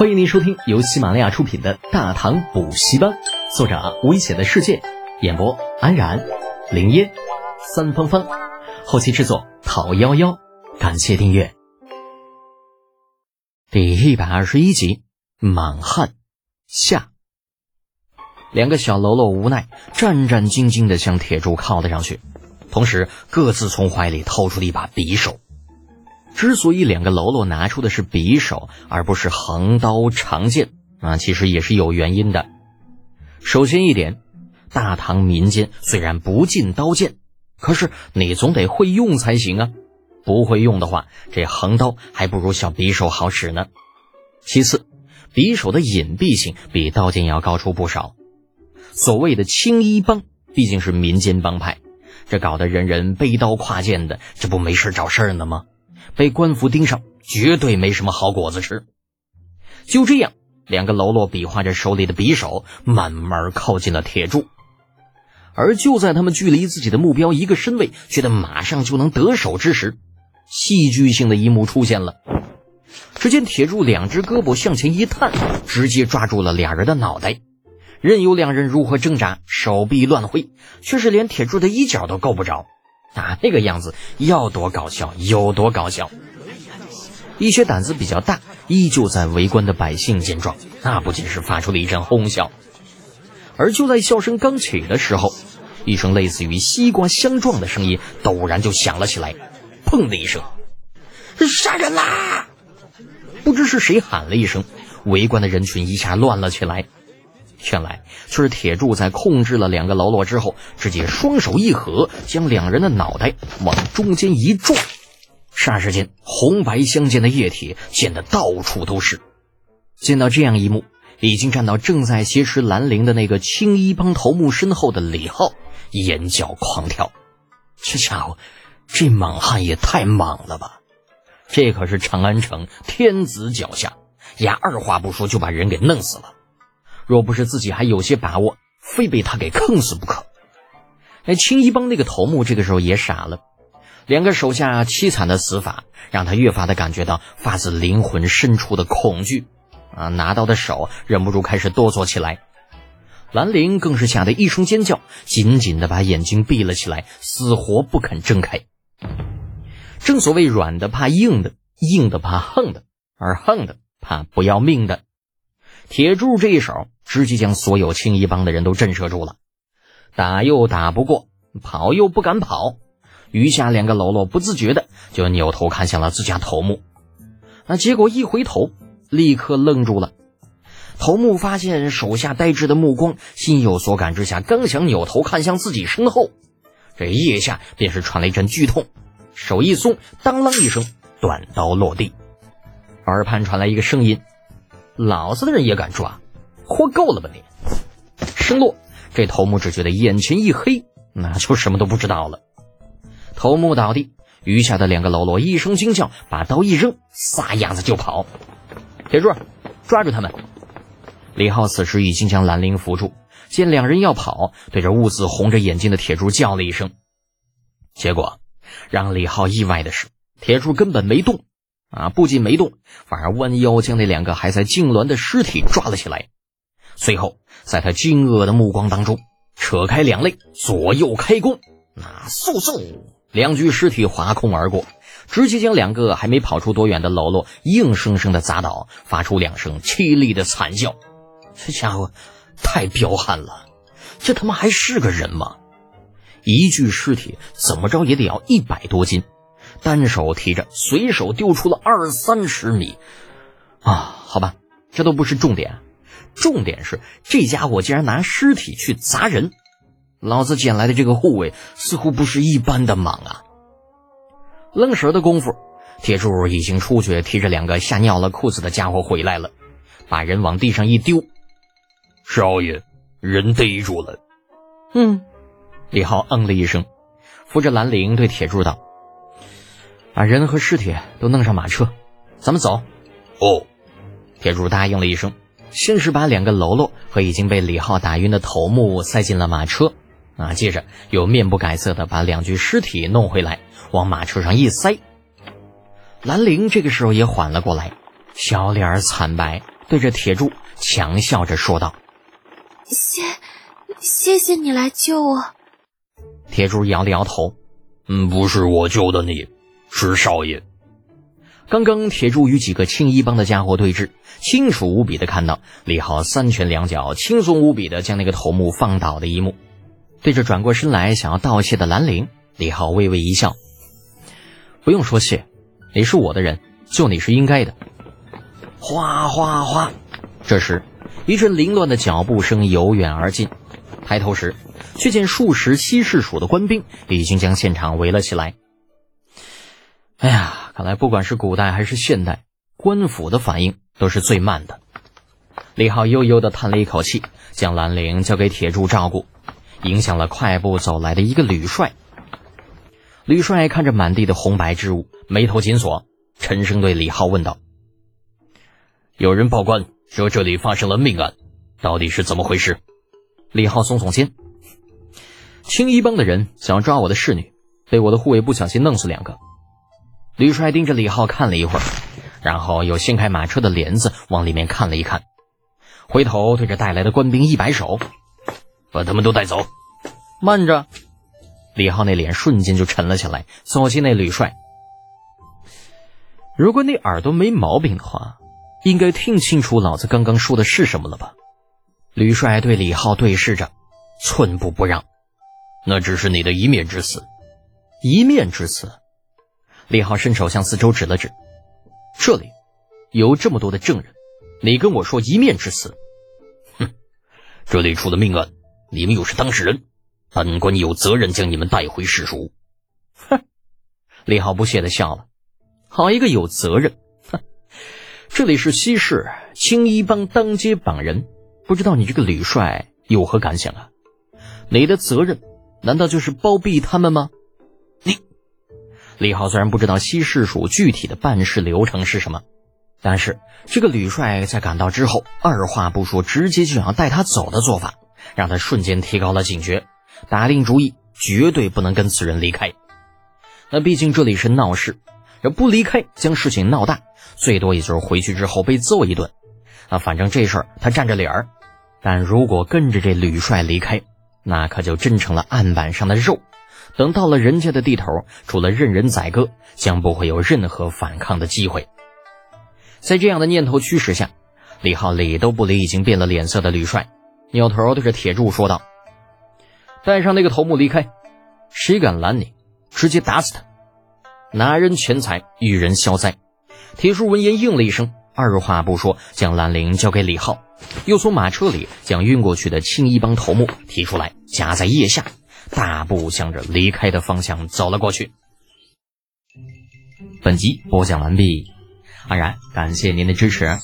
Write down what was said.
欢迎您收听由喜马拉雅出品的《大唐补习班》，作者危险的世界，演播安然、林烟、三芳芳，后期制作讨幺幺，感谢订阅。第一百二十一集，满汉下，两个小喽啰无奈，战战兢兢的向铁柱靠了上去，同时各自从怀里掏出了一把匕首。之所以两个喽啰拿出的是匕首，而不是横刀、长剑啊，其实也是有原因的。首先一点，大唐民间虽然不禁刀剑，可是你总得会用才行啊。不会用的话，这横刀还不如小匕首好使呢。其次，匕首的隐蔽性比刀剑要高出不少。所谓的青衣帮毕竟是民间帮派，这搞得人人背刀挎剑的，这不没事找事儿呢吗？被官府盯上，绝对没什么好果子吃。就这样，两个喽啰比划着手里的匕首，慢慢靠近了铁柱。而就在他们距离自己的目标一个身位，觉得马上就能得手之时，戏剧性的一幕出现了。只见铁柱两只胳膊向前一探，直接抓住了俩人的脑袋。任由两人如何挣扎，手臂乱挥，却是连铁柱的衣角都够不着。啊，那个样子要多搞笑有多搞笑！一些胆子比较大、依旧在围观的百姓见状，那不仅是发出了一阵哄笑。而就在笑声刚起的时候，一声类似于西瓜相撞的声音陡然就响了起来，砰的一声，杀人啦！不知是谁喊了一声，围观的人群一下乱了起来。原来却是铁柱在控制了两个喽啰之后，直接双手一合，将两人的脑袋往中间一撞，霎时间红白相间的液体溅得到处都是。见到这样一幕，已经站到正在挟持兰陵的那个青衣帮头目身后的李浩眼角狂跳。这家伙，这莽汉也太莽了吧！这可是长安城天子脚下，丫二话不说就把人给弄死了。若不是自己还有些把握，非被他给坑死不可。那青衣帮那个头目这个时候也傻了，两个手下凄惨的死法让他越发的感觉到发自灵魂深处的恐惧啊！拿刀的手忍不住开始哆嗦起来。兰陵更是吓得一声尖叫，紧紧的把眼睛闭了起来，死活不肯睁开。正所谓软的怕硬的，硬的怕横的，而横的怕不要命的。铁柱这一手。直接将所有青衣帮的人都震慑住了，打又打不过，跑又不敢跑，余下两个喽啰不自觉的就扭头看向了自家头目，那结果一回头，立刻愣住了。头目发现手下呆滞的目光，心有所感之下，刚想扭头看向自己身后，这腋下便是传来一阵剧痛，手一松，当啷一声，短刀落地，耳畔传来一个声音：“老子的人也敢抓！”活够了吧你！声落，这头目只觉得眼前一黑，那就什么都不知道了。头目倒地，余下的两个喽啰一声惊叫，把刀一扔，撒丫子就跑。铁柱，抓住他们！李浩此时已经将兰陵扶住，见两人要跑，对着兀自红着眼睛的铁柱叫了一声。结果让李浩意外的是，铁柱根本没动，啊，不仅没动，反而弯腰将那两个还在痉挛的尸体抓了起来。随后，在他惊愕的目光当中，扯开两肋，左右开弓，那嗖嗖，两具尸体划空而过，直接将两个还没跑出多远的喽啰硬生生的砸倒，发出两声凄厉的惨叫。这家伙太彪悍了，这他妈还是个人吗？一具尸体怎么着也得要一百多斤，单手提着，随手丢出了二三十米。啊，好吧，这都不是重点。重点是，这家伙竟然拿尸体去砸人！老子捡来的这个护卫似乎不是一般的莽啊！愣神的功夫，铁柱已经出去提着两个吓尿了裤子的家伙回来了，把人往地上一丢。少爷，人逮住了。嗯，李浩嗯了一声，扶着兰陵对铁柱道：“把人和尸体都弄上马车，咱们走。”哦，铁柱答应了一声。先是把两个喽啰和已经被李浩打晕的头目塞进了马车，啊，接着又面不改色的把两具尸体弄回来，往马车上一塞。兰陵这个时候也缓了过来，小脸惨白，对着铁柱强笑着说道：“谢，谢谢你来救我。”铁柱摇了摇头：“嗯，不是我救的你，是少爷。”刚刚铁柱与几个青衣帮的家伙对峙，清楚无比的看到李浩三拳两脚轻松无比的将那个头目放倒的一幕。对着转过身来想要道谢的兰陵，李浩微微一笑：“不用说谢，你是我的人，救你是应该的。”哗哗哗！这时，一阵凌乱的脚步声由远而近。抬头时，却见数十西市署的官兵已经将现场围了起来。哎呀，看来不管是古代还是现代，官府的反应都是最慢的。李浩悠悠地叹了一口气，将兰陵交给铁柱照顾，影响了快步走来的一个吕帅。吕帅看着满地的红白之物，眉头紧锁，沉声对李浩问道：“有人报官说这里发生了命案，到底是怎么回事？”李浩耸耸肩：“青衣帮的人想要抓我的侍女，被我的护卫不小心弄死两个。”吕帅盯着李浩看了一会儿，然后又掀开马车的帘子往里面看了一看，回头对着带来的官兵一摆手：“把他们都带走。”慢着！李浩那脸瞬间就沉了下来，走进那吕帅。如果你耳朵没毛病的话，应该听清楚老子刚刚说的是什么了吧？吕帅对李浩对视着，寸步不让。那只是你的一面之词，一面之词。李浩伸手向四周指了指，这里有这么多的证人，你跟我说一面之词？哼，这里出了命案，你们又是当事人，本官有责任将你们带回市署。哼，李浩不屑的笑了，好一个有责任！哼，这里是西市青衣帮当街绑人，不知道你这个吕帅有何感想啊？你的责任难道就是包庇他们吗？李浩虽然不知道西市署具体的办事流程是什么，但是这个吕帅在赶到之后，二话不说，直接就想带他走的做法，让他瞬间提高了警觉，打定主意绝对不能跟此人离开。那毕竟这里是闹市，要不离开将事情闹大，最多也就是回去之后被揍一顿。啊，反正这事儿他占着理儿，但如果跟着这吕帅离开，那可就真成了案板上的肉。等到了人家的地头，除了任人宰割，将不会有任何反抗的机会。在这样的念头驱使下，李浩理都不理已经变了脸色的吕帅，扭头对着铁柱说道：“带上那个头目离开，谁敢拦你，直接打死他！拿人钱财，与人消灾。”铁柱闻言应了一声，二话不说，将兰陵交给李浩，又从马车里将运过去的青衣帮头目提出来，夹在腋下。大步向着离开的方向走了过去。本集播讲完毕，安然感谢您的支持。